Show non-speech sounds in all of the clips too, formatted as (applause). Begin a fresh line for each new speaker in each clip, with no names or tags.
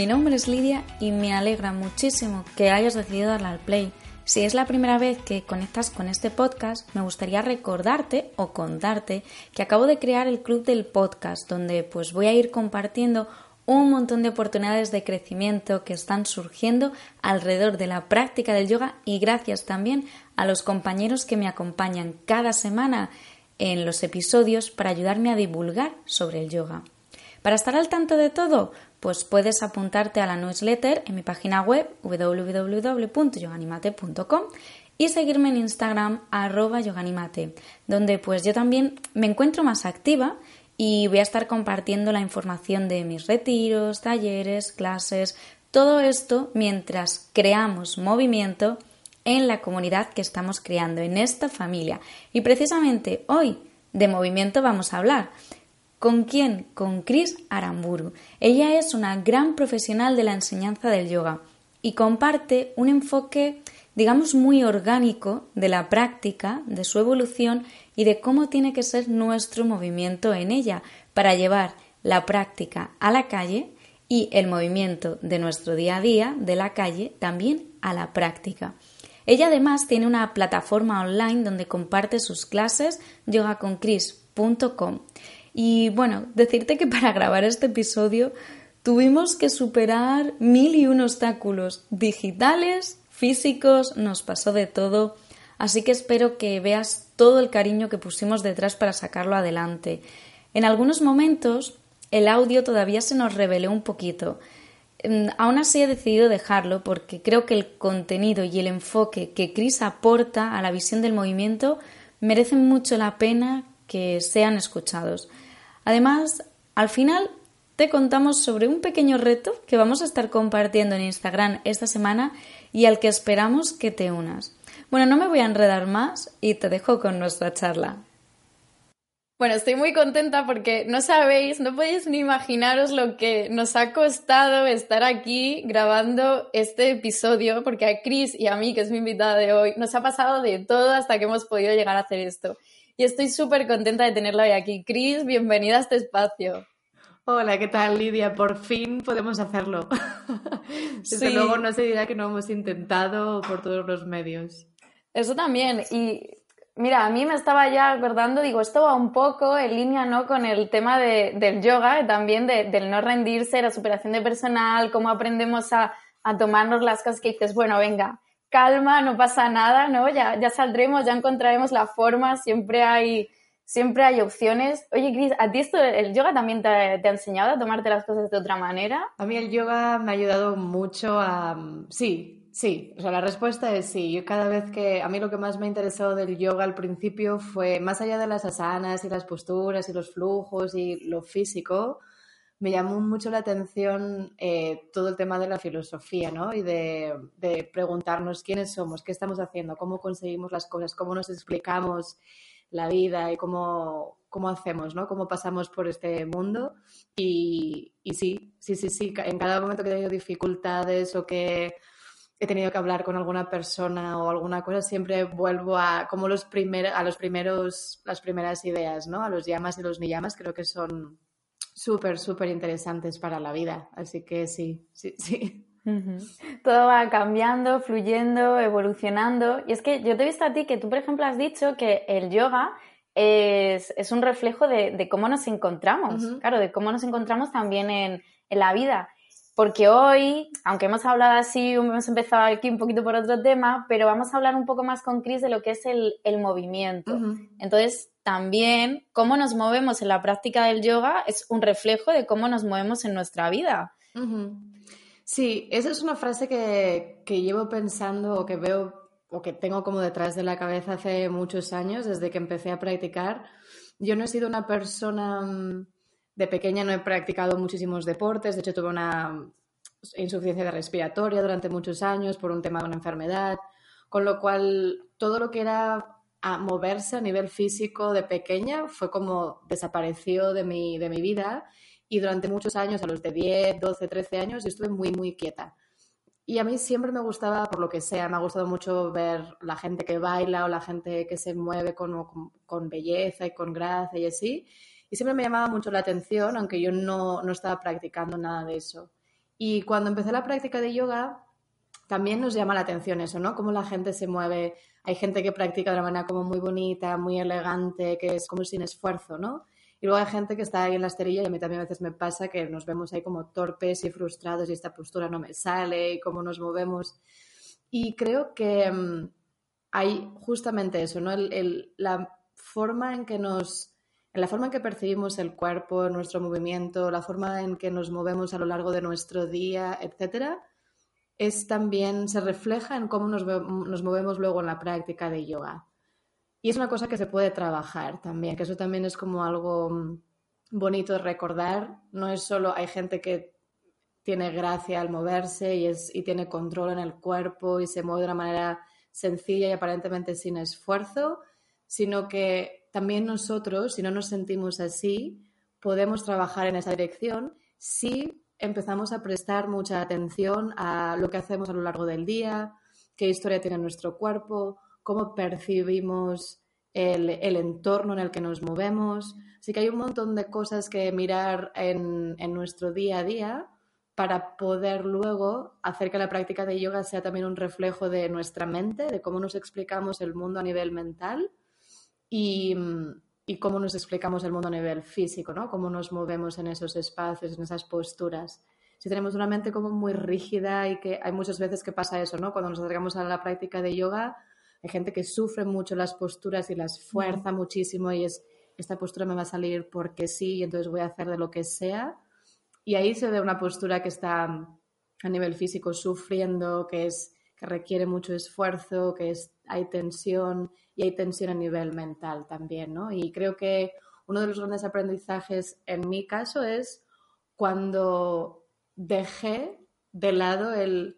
Mi nombre es Lidia y me alegra muchísimo que hayas decidido darle al play. Si es la primera vez que conectas con este podcast, me gustaría recordarte o contarte que acabo de crear el club del podcast, donde pues voy a ir compartiendo un montón de oportunidades de crecimiento que están surgiendo alrededor de la práctica del yoga y gracias también a los compañeros que me acompañan cada semana en los episodios para ayudarme a divulgar sobre el yoga. Para estar al tanto de todo, pues puedes apuntarte a la newsletter en mi página web www.yoganimate.com y seguirme en Instagram arroba yoganimate, donde pues yo también me encuentro más activa y voy a estar compartiendo la información de mis retiros, talleres, clases, todo esto mientras creamos movimiento en la comunidad que estamos creando, en esta familia. Y precisamente hoy de movimiento vamos a hablar. ¿Con quién? Con Chris Aramburu. Ella es una gran profesional de la enseñanza del yoga y comparte un enfoque, digamos, muy orgánico de la práctica, de su evolución y de cómo tiene que ser nuestro movimiento en ella para llevar la práctica a la calle y el movimiento de nuestro día a día de la calle también a la práctica. Ella además tiene una plataforma online donde comparte sus clases yogaconcris.com y bueno, decirte que para grabar este episodio tuvimos que superar mil y un obstáculos digitales, físicos, nos pasó de todo, así que espero que veas todo el cariño que pusimos detrás para sacarlo adelante. En algunos momentos el audio todavía se nos reveló un poquito. Mm, aún así he decidido dejarlo porque creo que el contenido y el enfoque que Chris aporta a la visión del movimiento merecen mucho la pena que sean escuchados. Además, al final te contamos sobre un pequeño reto que vamos a estar compartiendo en Instagram esta semana y al que esperamos que te unas. Bueno, no me voy a enredar más y te dejo con nuestra charla. Bueno, estoy muy contenta porque no sabéis, no podéis ni imaginaros lo que nos ha costado estar aquí grabando este episodio, porque a Chris y a mí, que es mi invitada de hoy, nos ha pasado de todo hasta que hemos podido llegar a hacer esto y estoy súper contenta de tenerla hoy aquí. Cris, bienvenida a este espacio.
Hola, ¿qué tal Lidia? Por fin podemos hacerlo. (laughs) Desde luego no se dirá que no hemos intentado por todos los medios.
Eso también. Y mira, a mí me estaba ya acordando, digo, esto va un poco en línea ¿no? con el tema del yoga, también del no rendirse, la superación de personal, cómo aprendemos a, a tomarnos las cosas que dices, bueno, venga, calma, no pasa nada, ¿no? Ya, ya saldremos, ya encontraremos la forma, siempre hay, siempre hay opciones. Oye, Cris, ¿a ti esto, el yoga también te, ha enseñado a tomarte las cosas de otra manera?
A mí el yoga me ha ayudado mucho a... Sí, sí, o sea, la respuesta es sí. Yo cada vez que... A mí lo que más me ha interesado del yoga al principio fue, más allá de las asanas y las posturas y los flujos y lo físico, me llamó mucho la atención eh, todo el tema de la filosofía, ¿no? Y de, preguntarnos quiénes somos, qué estamos haciendo, cómo conseguimos las cosas, cómo nos explicamos la vida y cómo, cómo hacemos, ¿no? Cómo pasamos por este mundo. Y, y sí, sí, sí, sí, en cada momento que he tenido dificultades o que he tenido que hablar con alguna persona o alguna cosa, siempre vuelvo a como los primer, a los primeros, las primeras ideas, ¿no? A los llamas y los ni llamas, creo que son súper, súper interesantes para la vida. Así que sí, sí, sí.
Todo va cambiando, fluyendo, evolucionando. Y es que yo te he visto a ti que tú, por ejemplo, has dicho que el yoga es, un reflejo de, cómo nos encontramos, claro, de cómo nos encontramos también en, la vida. Porque hoy, aunque hemos hablado así, hemos empezado aquí un poquito por otro tema, pero vamos a hablar un poco más con Chris de lo que es el, movimiento. Entonces, también cómo nos movemos en la práctica del yoga es un reflejo de cómo nos movemos en nuestra vida.
Sí, esa es una frase que, que llevo pensando o que veo o que tengo como detrás de la cabeza hace muchos años, desde que empecé a practicar. Yo no he sido una persona, mm, de pequeña no he practicado muchísimos deportes, de hecho tuve una insuficiencia respiratoria durante muchos años por un tema de una enfermedad, con lo cual todo lo que era a moverse a nivel físico de pequeña fue como desapareció de mi, de mi vida y durante muchos años, a los de 10, 12, 13 años, yo estuve muy, muy quieta. Y a mí siempre me gustaba, por lo que sea, me ha gustado mucho ver la gente que baila o la gente que se mueve con, con, belleza y con gracia y así. Y siempre me llamaba mucho la atención, aunque yo no, no estaba practicando nada de eso. Y cuando empecé la práctica de yoga, también nos llama la atención eso, ¿no? Cómo la gente se mueve. Hay gente que practica de una manera como muy bonita, muy elegante, que es como sin esfuerzo, ¿no? Y luego hay gente que está ahí en la esterilla y a mí también a veces me pasa que nos vemos ahí como torpes y frustrados y esta postura no me sale y cómo nos movemos. Y creo que mm, hay justamente eso, ¿no? la forma en que nos, en la forma en que percibimos el cuerpo, nuestro movimiento, la forma en que nos movemos a lo largo de nuestro día, etcétera, es también, se refleja en cómo nos, nos movemos luego en la práctica de yoga. Y es una cosa que se puede trabajar también, que eso también es como algo mm, bonito de recordar. No es solo hay gente que tiene gracia al moverse y, es, y tiene control en el cuerpo y se mueve de una manera sencilla y aparentemente sin esfuerzo, sino que también nosotros, si no nos sentimos así, podemos trabajar en esa dirección si empezamos a prestar mucha atención a lo que hacemos a lo largo del día, qué historia tiene nuestro cuerpo, cómo percibimos el, entorno en el que nos movemos. Así que hay un montón de cosas que mirar en, nuestro día a día para poder luego hacer que la práctica de yoga sea también un reflejo de nuestra mente, de cómo nos explicamos el mundo a nivel mental y, y cómo nos explicamos el mundo a nivel físico, ¿no? Cómo nos movemos en esos espacios, en esas posturas. Si tenemos una mente como muy rígida y que hay muchas veces que pasa eso, ¿no? Cuando nos acercamos a la práctica de yoga, hay gente que sufre mucho las posturas y las fuerza muchísimo y es, esta postura me va a salir porque sí y entonces voy a hacer de lo que sea. Y ahí se ve una postura que está a nivel físico sufriendo, que es que requiere mucho esfuerzo, que es, hay tensión y hay tensión a nivel mental también, ¿no? Y creo que uno de los grandes aprendizajes en mi caso es cuando dejé de lado el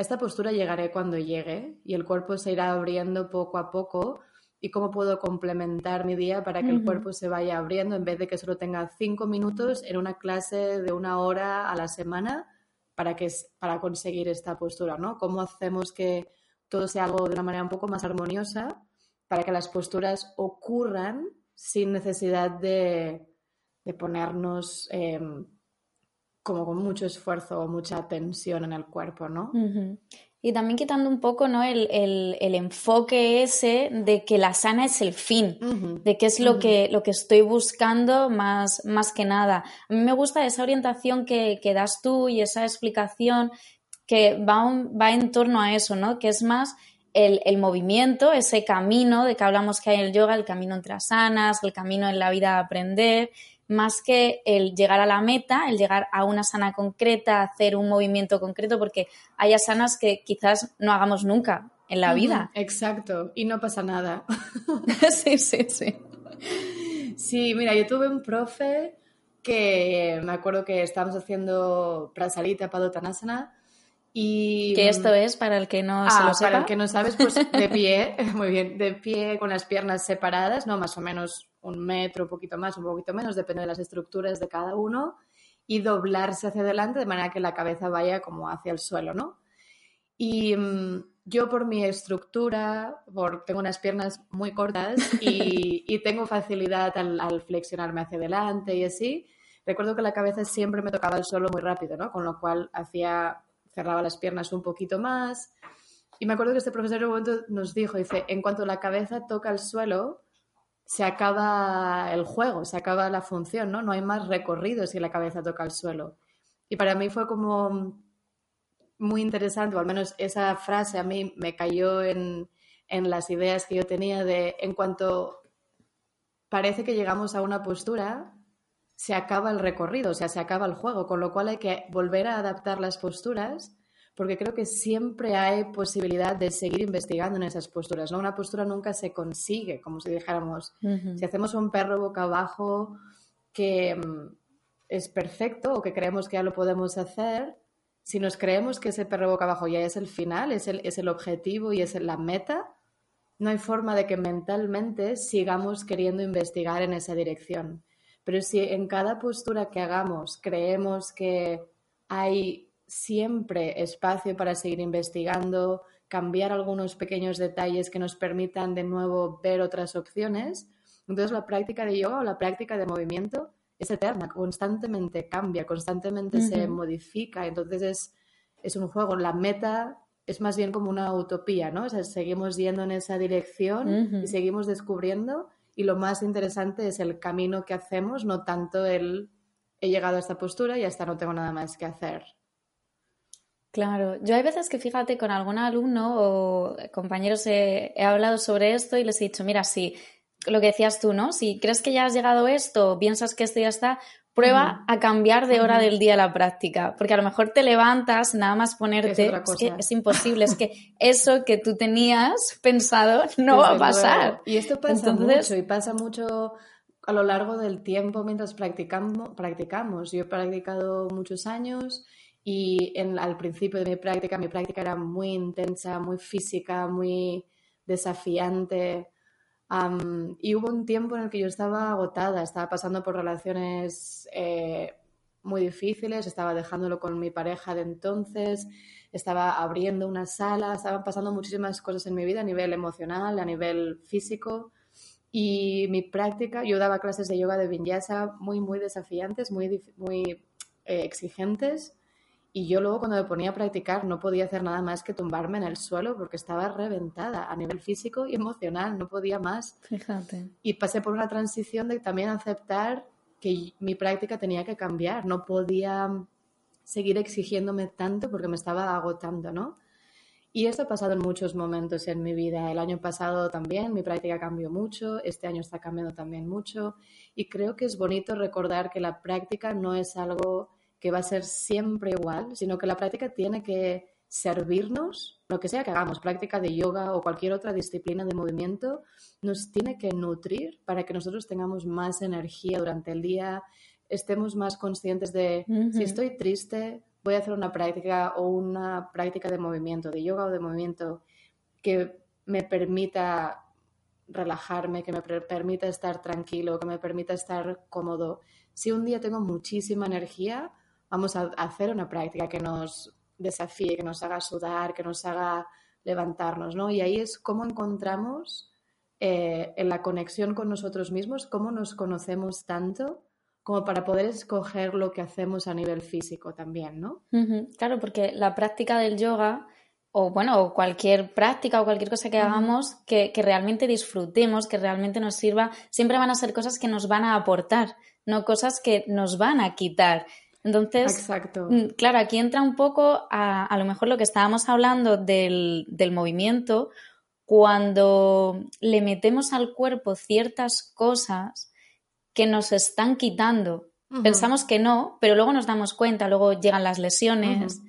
esta postura llegaré cuando llegue y el cuerpo se irá abriendo poco a poco y cómo puedo complementar mi día para que el cuerpo se vaya abriendo en vez de que solo tenga cinco minutos en una clase de una hora a la semana para, que, para conseguir esta postura, ¿no? ¿Cómo hacemos que todo sea algo de una manera un poco más armoniosa para que las posturas ocurran sin necesidad de, ponernos... Em, como con mucho esfuerzo o mucha tensión en el cuerpo, ¿no?
Y también quitando un poco ¿no? el, enfoque ese de que la sana es el fin, de que es lo, que, lo que estoy buscando más, más que nada. A mí me gusta esa orientación que, que das tú y esa explicación que va, va en torno a eso, ¿no? Que es más el, el, movimiento, ese camino de que hablamos que hay en el yoga, el camino entre asanas, el camino en la vida a aprender, más que el llegar a la meta, el llegar a una sana concreta, hacer un movimiento concreto, porque hay asanas que quizás no hagamos nunca en la vida.
Exacto, y no pasa nada. (laughs) (laughs)
sí, sí, sí.
Sí, mira, yo tuve un profe que me acuerdo que estábamos haciendo Prasalita Padottanasana y...
¿Qué esto es para el que no se
lo
sepa?
Para el que no sabes, pues de pie, (laughs) muy bien, de pie con las piernas separadas, ¿no? Más o menos un metro, un poquito más, un poquito menos, depende de las estructuras de cada uno, y doblarse hacia adelante de manera que la cabeza vaya como hacia el suelo, ¿no? Y mm, yo por mi estructura, por, tengo unas piernas muy cortas y, (laughs) tengo facilidad al, flexionarme hacia adelante y así, recuerdo que la cabeza siempre me tocaba el suelo muy rápido, ¿no? Con lo cual hacía, cerraba las piernas un poquito más. Y me acuerdo que este profesor en un momento nos dijo, dice, en cuanto la cabeza toca el suelo, se acaba el juego, se acaba la función, ¿no? No hay más recorrido si la cabeza toca el suelo. Y para mí fue como muy interesante, o al menos esa frase a mí me cayó en, en las ideas que yo tenía de en cuanto parece que llegamos a una postura, se acaba el recorrido, o sea, se acaba el juego, con lo cual hay que volver a adaptar las posturas porque creo que siempre hay posibilidad de seguir investigando en esas posturas, ¿no? Una postura nunca se consigue, como si dijéramos, si hacemos un perro boca abajo que mm, es perfecto o que creemos que ya lo podemos hacer, si nos creemos que ese perro boca abajo ya es el final, es el, es el objetivo y es la meta, no hay forma de que mentalmente sigamos queriendo investigar en esa dirección. Pero si en cada postura que hagamos creemos que hay siempre espacio para seguir investigando, cambiar algunos pequeños detalles que nos permitan de nuevo ver otras opciones. Entonces la práctica de yoga o la práctica de movimiento es eterna, constantemente cambia, constantemente se modifica. Entonces es, es, un juego. La meta es más bien como una utopía, ¿no? O sea, seguimos yendo en esa dirección y seguimos descubriendo. Y lo más interesante es el camino que hacemos, no tanto el he llegado a esta postura y hasta no tengo nada más que hacer.
Claro, yo hay veces que fíjate con algún alumno o compañeros he, hablado sobre esto y les he dicho, mira, si lo que decías tú, ¿no? Si crees que ya has llegado a esto, piensas que esto ya está, prueba a cambiar de hora del día la práctica, porque a lo mejor te levantas, nada más ponerte, es, que es imposible, es que eso que tú tenías pensado (laughs) no va a pasar.
Y esto pasa mucho, y pasa mucho a lo largo del tiempo mientras practicamos, practicamos. Yo he practicado muchos años y en, al principio de mi práctica, mi práctica era muy intensa, muy física, muy desafiante. Y hubo un tiempo en el que yo estaba agotada, estaba pasando por relaciones eh, muy difíciles, estaba dejándolo con mi pareja de entonces, estaba abriendo una sala, estaban pasando muchísimas cosas en mi vida a nivel emocional, a nivel físico. Y mi práctica, yo daba clases de yoga de vinyasa muy, muy desafiantes, muy, muy eh, exigentes. Y yo luego cuando me ponía a practicar no podía hacer nada más que tumbarme en el suelo porque estaba reventada a nivel físico y emocional, no podía más.
Fíjate.
Y pasé por una transición de también aceptar que mi práctica tenía que cambiar, no podía seguir exigiéndome tanto porque me estaba agotando, ¿no? Y esto ha pasado en muchos momentos en mi vida. El año pasado también mi práctica cambió mucho, este año está cambiando también mucho y creo que es bonito recordar que la práctica no es algo que va a ser siempre igual, sino que la práctica tiene que servirnos, lo que sea que hagamos, práctica de yoga o cualquier otra disciplina de movimiento, nos tiene que nutrir para que nosotros tengamos más energía durante el día, estemos más conscientes de si estoy triste, voy a hacer una práctica o una práctica de movimiento, de yoga o de movimiento que me permita relajarme, que me permita estar tranquilo, que me permita estar cómodo. Si un día tengo muchísima energía, vamos a hacer una práctica que nos desafíe, que nos haga sudar, que nos haga levantarnos, ¿no? Y ahí es cómo encontramos eh, en la conexión con nosotros mismos, cómo nos conocemos tanto como para poder escoger lo que hacemos a nivel físico también, ¿no?
Claro, porque la práctica del yoga o bueno, cualquier práctica o cualquier cosa que hagamos que, que, realmente disfrutemos, que realmente nos sirva, siempre van a ser cosas que nos van a aportar, no cosas que nos van a quitar. Entonces, mm, claro, aquí entra un poco a, a lo mejor lo que estábamos hablando del, del, movimiento, cuando le metemos al cuerpo ciertas cosas que nos están quitando. Pensamos que no, pero luego nos damos cuenta, luego llegan las lesiones,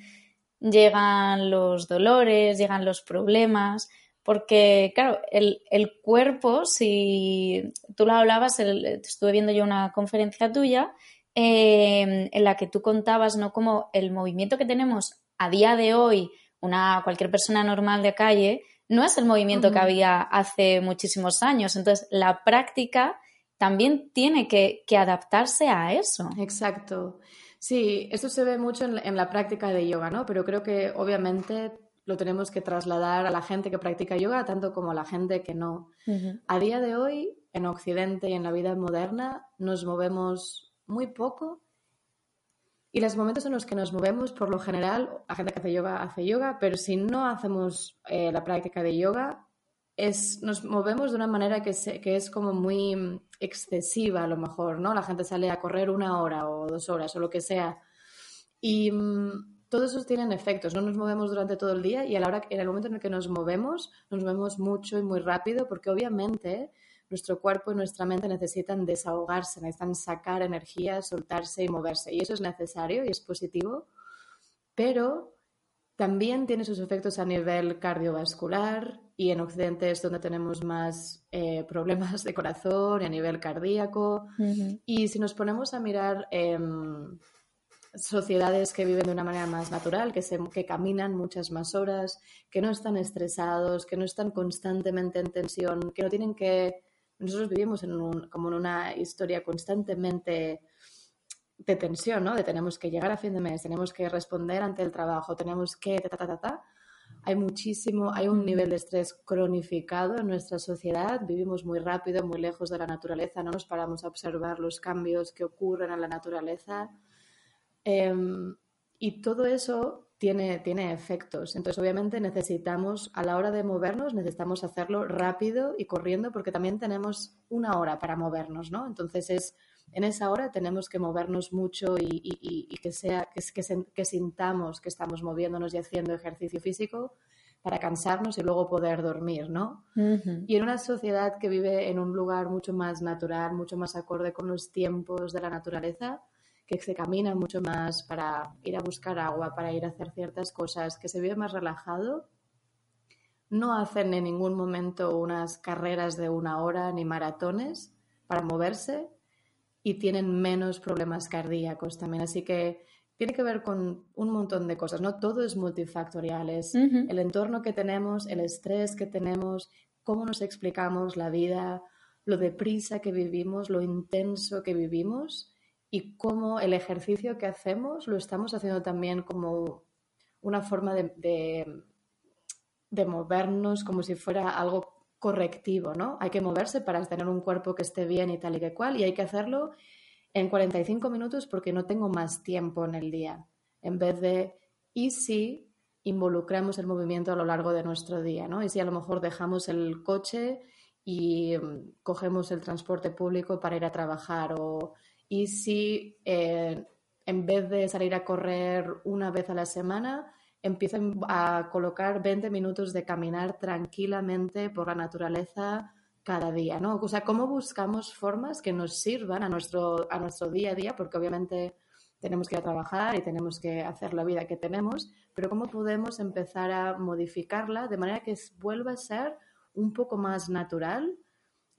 llegan los dolores, llegan los problemas, porque, claro, el, el cuerpo, si tú lo hablabas, estuve viendo yo una conferencia tuya Em, en la que tú contabas, ¿no? Como el movimiento que tenemos a día de hoy, una, cualquier persona normal de calle, no es el movimiento que había hace muchísimos años. Entonces, la práctica también tiene que, adaptarse a eso.
Exacto. Sí, esto se ve mucho en la, práctica de yoga, ¿no? Pero creo que obviamente lo tenemos que trasladar a la gente que practica yoga, tanto como a la gente que no. A día de hoy, en Occidente y en la vida moderna, nos movemos muy poco. Y los momentos en los que nos movemos, por lo general, la gente que hace yoga hace yoga, pero si no hacemos eh, la práctica de yoga, es, nos movemos de una manera que, que es como muy excesiva a lo mejor, ¿no? La gente sale a correr una hora o dos horas o lo que sea. Y mm, todos esos tienen efectos, no nos movemos durante todo el día y a la hora, en el momento en el que nos movemos, nos movemos mucho y muy rápido porque obviamente nuestro cuerpo y nuestra mente necesitan desahogarse, necesitan sacar energía, soltarse y moverse. Y eso es necesario y es positivo, pero también tiene sus efectos a nivel cardiovascular y en Occidente es donde tenemos más eh, problemas de corazón y a nivel cardíaco. Y si nos ponemos a mirar em, sociedades que viven de una manera más natural, que, se, que caminan muchas más horas, que no están estresados, que no están constantemente en tensión, que no tienen que... Nosotros vivimos en un, como en una historia constantemente de tensión, ¿no? De tenemos que llegar a fin de mes, tenemos que responder ante el trabajo, tenemos que... Ta, ta, ta, ta. Hay muchísimo, hay un nivel de estrés cronificado en nuestra sociedad, vivimos muy rápido, muy lejos de la naturaleza, no nos paramos a observar los cambios que ocurren en la naturaleza. Em, y todo eso tiene, tiene efectos. Entonces, obviamente, necesitamos, a la hora de movernos, necesitamos hacerlo rápido y corriendo porque también tenemos una hora para movernos, ¿no? Entonces, es en esa hora tenemos que movernos mucho y, que, sea, que, sintamos que estamos moviéndonos y haciendo ejercicio físico para cansarnos y luego poder dormir, ¿no? Y en una sociedad que vive en un lugar mucho más natural, mucho más acorde con los tiempos de la naturaleza, que se camina mucho más para ir a buscar agua, para ir a hacer ciertas cosas, que se vive más relajado, no hacen en ningún momento unas carreras de una hora ni maratones para moverse, y tienen menos problemas cardíacos también. Así que tiene que ver con un montón de cosas, ¿no? Todo es multifactorial, es el entorno que tenemos, el estrés que tenemos, cómo nos explicamos la vida, lo deprisa que vivimos, lo intenso que vivimos y cómo el ejercicio que hacemos lo estamos haciendo también como una forma de, de, movernos como si fuera algo correctivo, ¿no? Hay que moverse para tener un cuerpo que esté bien y tal y que cual, y hay que hacerlo en 45 minutos porque no tengo más tiempo en el día. En vez de, ¿y si involucramos el movimiento a lo largo de nuestro día, ¿no? Y si a lo mejor dejamos el coche y mm, cogemos el transporte público para ir a trabajar, o y si eh, en vez de salir a correr una vez a la semana, empiecen a colocar 20 minutos de caminar tranquilamente por la naturaleza cada día, ¿no? O sea, cómo buscamos formas que nos sirvan a nuestro, a nuestro día a día, porque obviamente tenemos que ir a trabajar y tenemos que hacer la vida que tenemos, pero cómo podemos empezar a modificarla de manera que vuelva a ser un poco más natural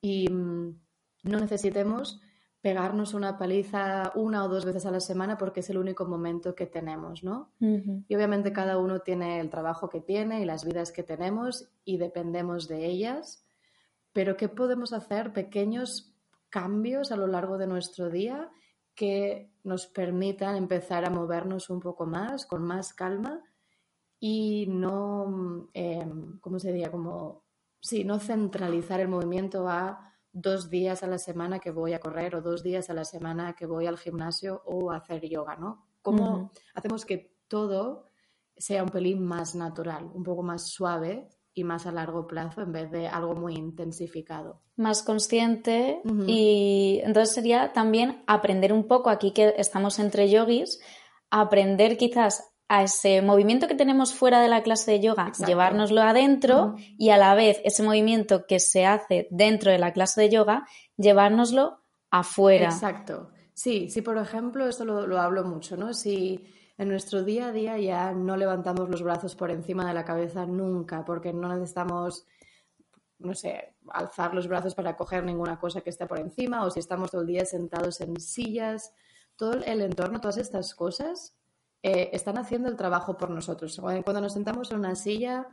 y mm, no necesitemos pegarnos una paliza una o dos veces a la semana porque es el único momento que tenemos, ¿no? Y obviamente cada uno tiene el trabajo que tiene y las vidas que tenemos y dependemos de ellas, pero ¿qué podemos hacer? Pequeños cambios a lo largo de nuestro día que nos permitan empezar a movernos un poco más, con más calma y no, eh, ¿cómo se diría? Como, sí, no centralizar el movimiento a dos días a la semana que voy a correr o dos días a la semana que voy al gimnasio o a hacer yoga, ¿no? ¿Cómo hacemos que todo sea un pelín más natural, un poco más suave y más a largo plazo en vez de algo muy intensificado?
Más consciente y entonces sería también aprender un poco, aquí que estamos entre yogis, aprender quizás a ese movimiento que tenemos fuera de la clase de yoga, llevárnoslo adentro y a la vez ese movimiento que se hace dentro de la clase de yoga, llevárnoslo afuera.
Exacto. Sí, sí, por ejemplo, esto lo, hablo mucho, ¿no? Si en nuestro día a día ya no levantamos los brazos por encima de la cabeza nunca, porque no necesitamos, no sé, alzar los brazos para coger ninguna cosa que esté por encima, o si estamos todo el día sentados en sillas, todo el entorno, todas estas cosas eh, están haciendo el trabajo por nosotros. Cuando nos sentamos en una silla,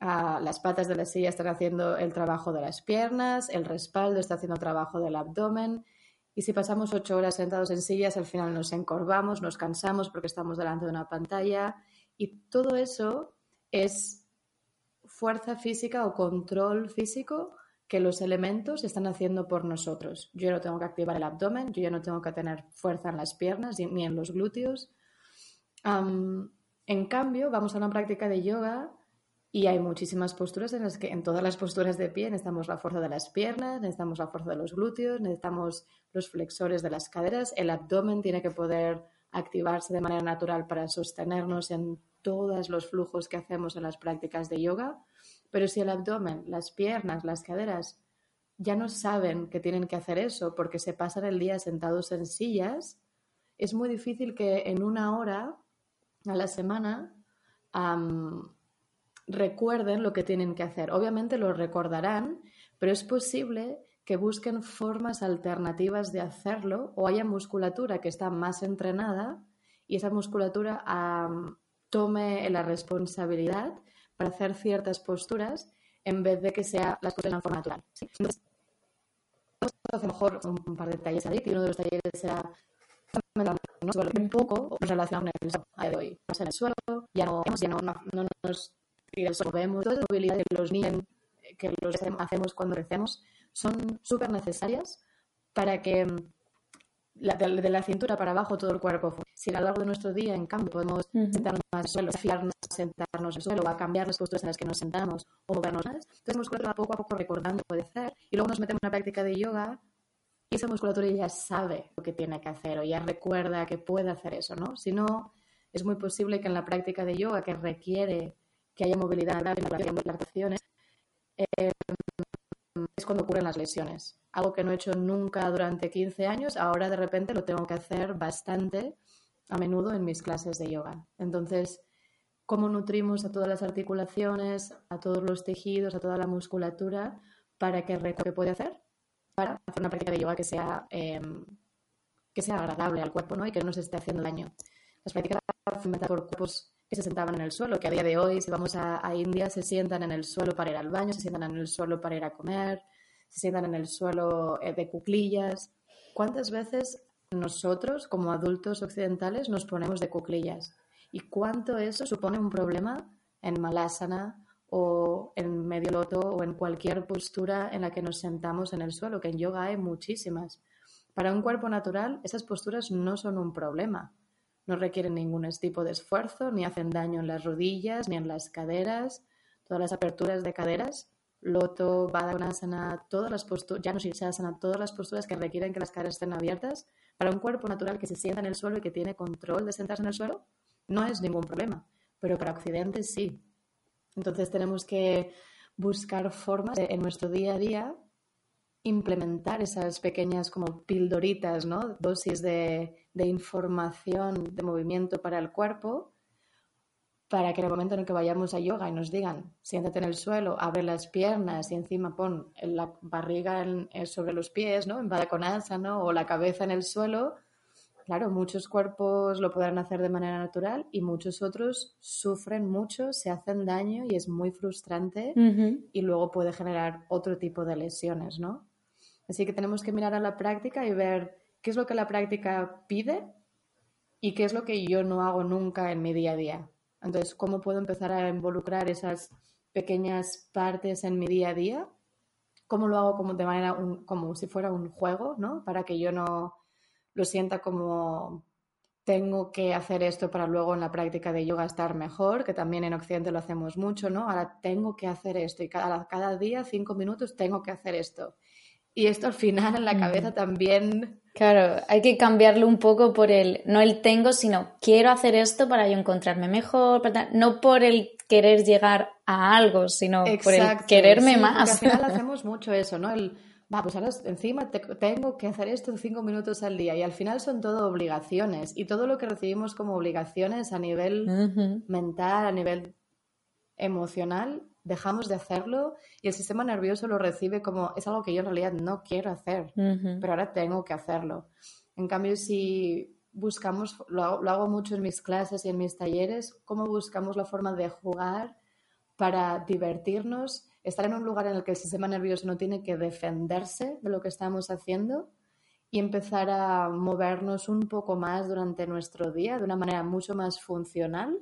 las patas de la silla están haciendo el trabajo de las piernas, el respaldo está haciendo el trabajo del abdomen. Y si pasamos ocho horas sentados en sillas, al final nos encorvamos, nos cansamos porque estamos delante de una pantalla. Y todo eso es fuerza física o control físico que los elementos están haciendo por nosotros. Yo no tengo que activar el abdomen, yo ya no tengo que tener fuerza en las piernas ni en los glúteos en cambio, vamos a una práctica de yoga y hay muchísimas posturas en las que en todas las posturas de pie necesitamos la fuerza de las piernas, necesitamos la fuerza de los glúteos, necesitamos los flexores de las caderas, el abdomen tiene que poder activarse de manera natural para sostenernos en todos los flujos que hacemos en las prácticas de yoga. Pero si el abdomen, las piernas, las caderas ya no saben que tienen que hacer eso porque se pasan el día sentados en sillas, es muy difícil que en una hora a la semana recuerden lo que tienen que hacer. Obviamente lo recordarán, pero es posible que busquen formas alternativas de hacerlo o haya musculatura que está más entrenada y esa musculatura tome la responsabilidad para hacer ciertas posturas en vez de que sea las cosas de forma natural. Entonces, a lo mejor un par de talleres a y uno de los talleres será ¿no? un poco relacionado con el suelo de hoy. en el suelo, ya no, ya no, no, nos vemos todas las movilidades que los niños que los hacemos cuando crecemos son súper necesarias para que de, la cintura para abajo todo el cuerpo. Si a lo largo de nuestro día, en cambio, podemos sentarnos más el suelo, fiarnos a sentarnos en el suelo, a cambiar las posturas en las que nos sentamos, o movernos más, entonces musculatura poco a poco recordando puede hacer, y luego nos metemos en una práctica de yoga y esa musculatura ya sabe lo que tiene que hacer o ya recuerda que puede hacer eso, ¿no? Si no, es muy posible que en la práctica de yoga que requiere que haya movilidad acciones, eh, es cuando ocurren las lesiones. Algo que no he hecho nunca durante 15 años, ahora de repente lo tengo que hacer bastante a menudo en mis clases de yoga. Entonces, ¿cómo nutrimos a todas las articulaciones, a todos los tejidos, a toda la musculatura para que recuerde que puede hacer? Para hacer una práctica de yoga que sea, em, que sea agradable al cuerpo ¿no? y que no se esté haciendo daño. Las prácticas inventadas por cuerpos que se sentaban en el suelo, que a día de hoy, si vamos a, a India, se sientan en el suelo para ir al baño, se sientan en el suelo para ir a comer, se sientan en el suelo eh, de cuclillas. ¿Cuántas veces nosotros, como adultos occidentales, nos ponemos de cuclillas? ¿Y cuánto eso supone un problema en malasana o en medio loto o en cualquier postura en la que nos sentamos en el suelo? Que en yoga hay muchísimas. Para un cuerpo natural, esas posturas no son un problema. No requieren ningún tipo de esfuerzo, ni hacen daño en las rodillas, ni en las caderas. Todas las aperturas de caderas Loto, Baddha todas las posturas, ya no Shirshasana, todas las posturas que requieren que las caras estén abiertas, para un cuerpo natural que se sienta en el suelo y que tiene control de sentarse en el suelo, no es ningún problema. Pero para Occidente sí. Entonces tenemos que buscar formas en nuestro día a día implementar esas pequeñas como pildoritas, ¿no? Dosis de, información, de movimiento para el cuerpo para que en el momento en el que vayamos a yoga y nos digan, siéntate en el suelo, abre las piernas y encima pon la barriga eh, sobre los pies, ¿no? En ¿no? o la cabeza en el suelo, claro, muchos cuerpos lo podrán hacer de manera natural y muchos otros sufren mucho, se hacen daño y es muy frustrante y luego puede generar otro tipo de lesiones, ¿no? Así que tenemos que mirar a la práctica y ver qué es lo que la práctica pide y qué es lo que yo no hago nunca en mi día a día. Entonces, ¿cómo puedo empezar a involucrar esas pequeñas partes en mi día a día? ¿Cómo lo hago como de manera, como si fuera un juego, ¿no? Para que yo no lo sienta como tengo que hacer esto para luego en la práctica de yoga estar mejor, que también en Occidente lo hacemos mucho, ¿no? Ahora tengo que hacer esto y cada, cada día, cinco minutos, tengo que hacer esto. Y esto al final en la cabeza también
Claro, hay que cambiarlo un poco por el, no el tengo, sino quiero hacer esto para yo encontrarme mejor, no por el querer llegar a algo, sino por el quererme más.
Al final (laughs) hacemos mucho eso, ¿no? El, va, pues ahora encima tengo que hacer esto cinco minutos al día. Y al final son todo obligaciones. Y todo lo que recibimos como obligaciones a nivel mental, a nivel emocional, dejamos de hacerlo. Y el sistema nervioso lo recibe como es algo que yo en realidad no quiero hacer, pero ahora tengo que hacerlo. En cambio, si buscamos, lo hago, mucho en mis clases y en mis talleres, cómo buscamos la forma de jugar para divertirnos, estar en un lugar en el que el sistema nervioso no tiene que defenderse de lo que estamos haciendo y empezar a movernos un poco más durante nuestro día de una manera mucho más funcional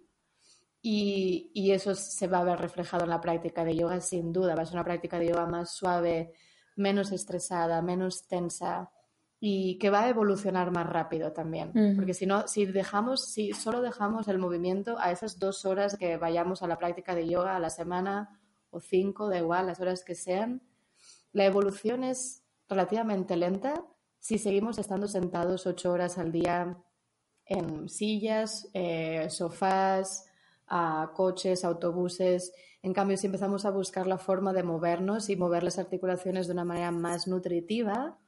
y, eso se va a ver reflejado en la práctica de yoga, sin duda. Va a ser una práctica de yoga más suave, menos estresada, menos tensa y que va a evolucionar más rápido también. Porque si no, si dejamos, si solo dejamos el movimiento a esas dos horas que vayamos a la práctica de yoga a la semana o cinco, da igual, las horas que sean, la evolución es relativamente lenta si seguimos estando sentados ocho horas al día en sillas, eh, sofás, a coches, autobuses. En cambio, si empezamos a buscar la forma de movernos y mover las articulaciones de una manera más nutritiva,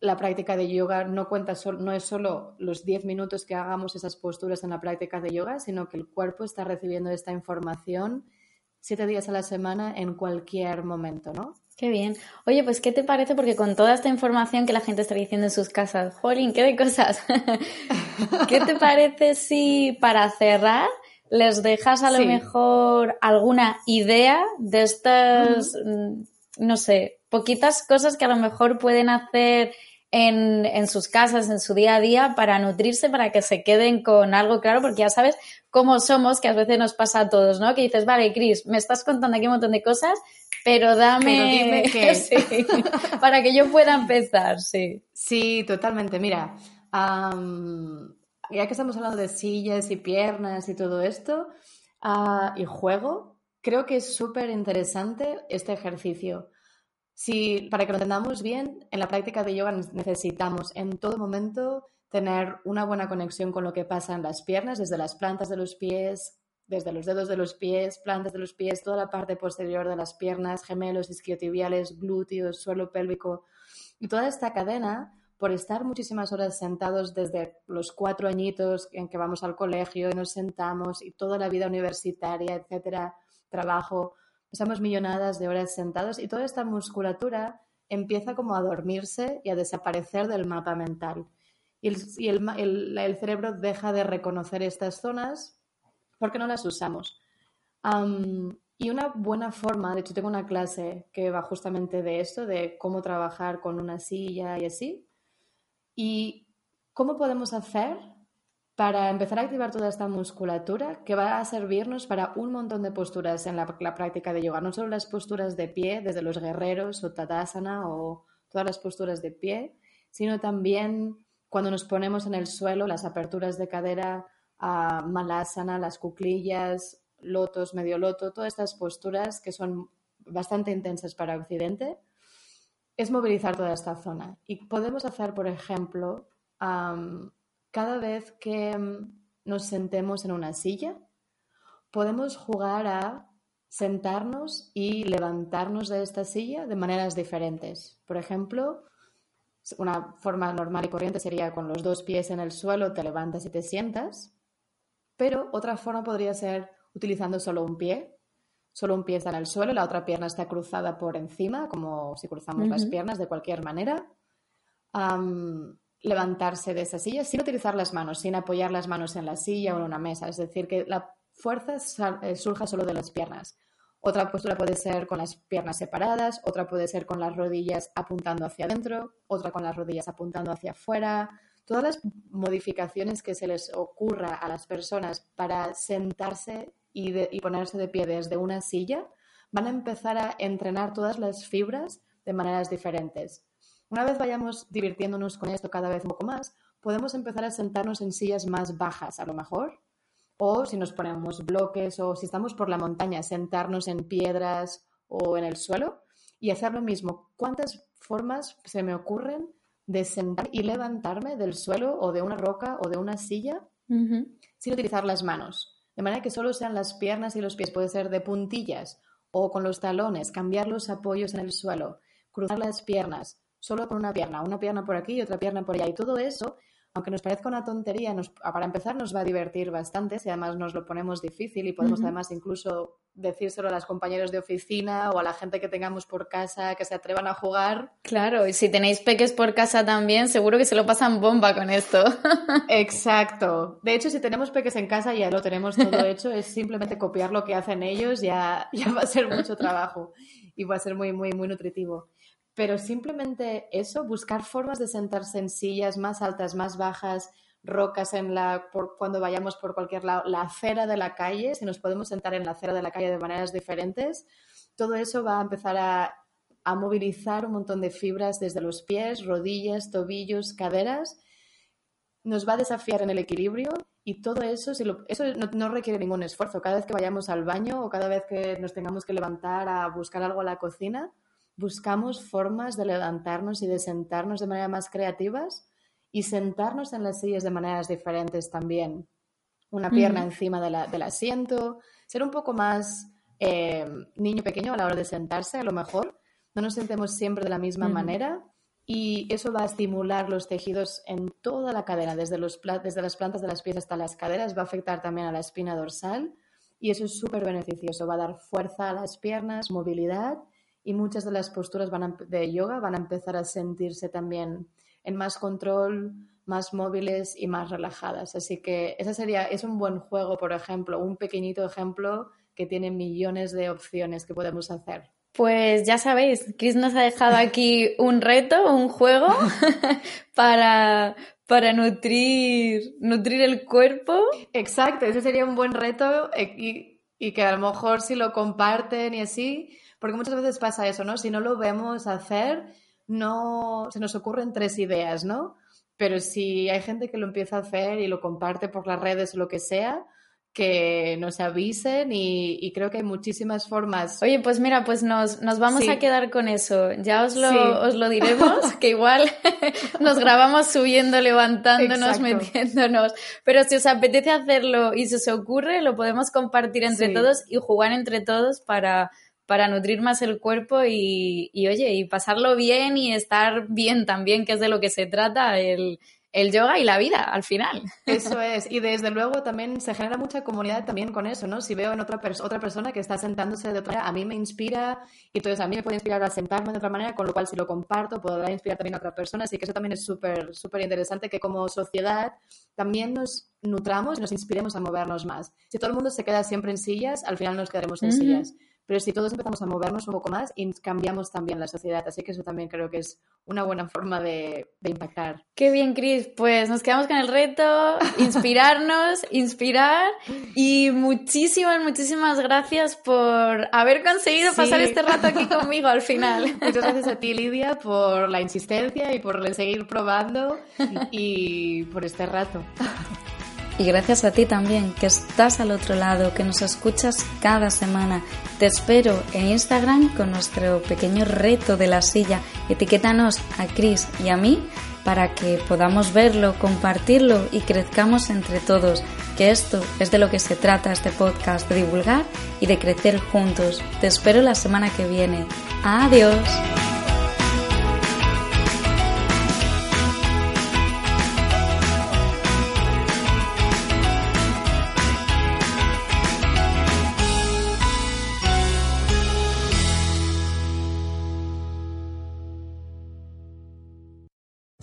la práctica de yoga no cuenta no es solo los 10 minutos que hagamos esas posturas en la práctica de yoga, sino que el cuerpo está recibiendo esta información siete días a la semana en cualquier momento, ¿no?
Qué bien. Oye, pues ¿qué te parece? Porque con toda esta información que la gente está diciendo en sus casas, jolín, qué de cosas. (laughs) ¿Qué te parece si para cerrar les dejas a lo mejor alguna idea de estas, mm, no sé, poquitas cosas que a lo mejor pueden hacer en, en, sus casas, en su día a día, para nutrirse, para que se queden con algo claro, porque ya sabes cómo somos, que a veces nos pasa a todos, ¿no? Que dices, vale, Cris, me estás contando aquí un montón de cosas, pero dame (laughs)
que...
para que yo pueda empezar, sí.
Sí, totalmente. Mira, ya que estamos hablando de sillas y piernas y todo esto, ah, y juego, creo que es súper interesante este ejercicio. Si, para que lo entendamos bien, en la práctica de yoga necesitamos en todo momento tener una buena conexión con lo que pasa en las piernas, desde las plantas de los pies, desde los dedos de los pies, plantas de los pies, toda la parte posterior de las piernas, gemelos, isquiotibiales, glúteos, suelo pélvico. Y toda esta cadena, por estar muchísimas horas sentados desde los cuatro añitos en que vamos al colegio y nos sentamos y toda la vida universitaria, etcétera, trabajo, Estamos millonadas de horas sentados y toda esta musculatura empieza como a dormirse y a desaparecer del mapa mental. Y el, cerebro deja de reconocer estas zonas porque no las usamos. y una buena forma, de hecho tengo una clase que va justamente de esto, de cómo trabajar con una silla y así. Y cómo podemos hacer para empezar a activar toda esta musculatura que va a servirnos para un montón de posturas en la, práctica de yoga, no solo las posturas de pie, desde los guerreros o tadasana o todas las posturas de pie, sino también cuando nos ponemos en el suelo, las aperturas de cadera, a malasana, las cuclillas, lotos, medio loto, todas estas posturas que son bastante intensas para Occidente, es movilizar toda esta zona. Y podemos hacer, por ejemplo, cada vez que mm, nos sentemos en una silla, podemos jugar a sentarnos y levantarnos de esta silla de maneras diferentes. Por ejemplo, una forma normal y corriente sería con los dos pies en el suelo, te levantas y te sientas, pero otra forma podría ser utilizando solo un pie. Solo un pie está en el suelo, la otra pierna está cruzada por encima, como si cruzamos las piernas de cualquier manera levantarse de esa silla sin utilizar las manos, sin apoyar las manos en la silla o en una mesa. Es decir, que la fuerza eh, surja solo de las piernas. Otra postura puede ser con las piernas separadas, otra puede ser con las rodillas apuntando hacia adentro, otra con las rodillas apuntando hacia afuera. Todas las modificaciones que se les ocurra a las personas para sentarse y, y ponerse de pie desde una silla van a empezar a entrenar todas las fibras de maneras diferentes. Una vez vayamos divirtiéndonos con esto cada vez un poco más, podemos empezar a sentarnos en sillas más bajas, a lo mejor. O si nos ponemos bloques o si estamos por la montaña, sentarnos en piedras o en el suelo y hacer lo mismo. ¿Cuántas formas se me ocurren de sentar y levantarme del suelo o de una roca o de una silla sin utilizar las manos? De manera que solo sean las piernas y los pies. Puede ser de puntillas o con los talones, cambiar los apoyos en el suelo, cruzar las piernas, solo con una pierna, una pierna por aquí y otra pierna por allá. Y todo eso, aunque nos parezca una tontería, nos, para empezar nos va a divertir bastante si además nos lo ponemos difícil y podemos además incluso decírselo a las compañeros de oficina o a la gente que tengamos por casa que se atrevan a jugar.
Claro, y si tenéis peques por casa también, seguro que se lo pasan bomba con esto. (laughs)
Exacto. De hecho, si tenemos peques en casa ya lo tenemos todo (laughs) hecho, es simplemente copiar lo que hacen ellos, ya, ya va a ser mucho trabajo y va a ser muy, muy, muy nutritivo. Pero simplemente eso, buscar formas de sentarse en sillas más altas, más bajas, rocas en la, por, cuando vayamos por cualquier lado, la acera de la calle, si nos podemos sentar en la acera de la calle de maneras diferentes, todo eso va a empezar a, a movilizar un montón de fibras desde los pies, rodillas, tobillos, caderas. Nos va a desafiar en el equilibrio y todo eso, eso no, requiere ningún esfuerzo. Cada vez que vayamos al baño o cada vez que nos tengamos que levantar a buscar algo a la cocina, buscamos formas de levantarnos y de sentarnos de manera más creativas y sentarnos en las sillas de maneras diferentes también. una pierna encima del asiento, ser un poco más eh, niño pequeño a la hora de sentarse, a lo mejor. No nos sentemos siempre de la misma manera y eso va a estimular los tejidos en toda la cadera, desde, los, desde las plantas de las pies hasta las caderas, va a afectar también a la espina dorsal y eso es súper beneficioso, va a dar fuerza a las piernas, movilidad y muchas de las posturas van de yoga van a empezar a sentirse también en más control, más móviles y más relajadas. Así que esa sería, es un buen juego, por ejemplo, un pequeñito ejemplo que tiene millones de opciones que podemos hacer.
Pues ya sabéis, Chris nos ha dejado aquí un reto, un juego (laughs) para, para nutrir, nutrir el cuerpo.
Exacto, ese sería un buen reto eh, y, y, que a lo mejor si lo comparten y así, porque muchas veces pasa eso, ¿no? Si no lo vemos hacer, no se nos ocurren tres ideas, ¿no? Pero si hay gente que lo empieza a hacer y lo comparte por las redes o lo que sea, que nos avisen y, creo que hay muchísimas formas.
Oye, pues mira, pues nos, nos vamos a quedar con eso. Ya os lo, os lo diremos, (laughs) que igual (laughs) nos grabamos subiendo, levantándonos, metiéndonos. Pero si os apetece hacerlo y si os ocurre, lo podemos compartir entre todos y jugar entre todos para, para nutrir más el cuerpo y, y, oye, y pasarlo bien y estar bien también, que es de lo que se trata el, el yoga y la vida al final.
Eso (laughs) es, y desde luego también se genera mucha comunidad también con eso, ¿no? Si veo en otra, otra persona que está sentándose de otra manera, a mí me inspira y entonces a mí me puede inspirar a sentarme de otra manera, con lo cual si lo comparto podrá inspirar también a otra persona, así que eso también es súper, súper interesante que como sociedad también nos nutramos y nos inspiremos a movernos más. Si todo el mundo se queda siempre en sillas, al final nos quedaremos en sillas. Pero si todos empezamos a movernos un poco más, cambiamos también la sociedad. Así que eso también creo que es una buena forma de, impactar.
Qué bien, Cris. Pues nos quedamos con el reto, inspirarnos, (laughs) inspirar. Y muchísimas, muchísimas gracias por haber conseguido pasar este rato aquí (laughs) conmigo al final.
Muchas gracias a ti, Lidia, por la insistencia y por seguir probando (laughs) y por este rato.
Y gracias a ti también, que estás al otro lado, que nos escuchas cada semana. Te espero en Instagram con nuestro pequeño reto de la silla. Etiquétanos a Chris y a mí para que podamos verlo, compartirlo y crezcamos entre todos. Que esto es de lo que se trata este podcast, de divulgar y de crecer juntos. Te espero la semana que viene. Adiós.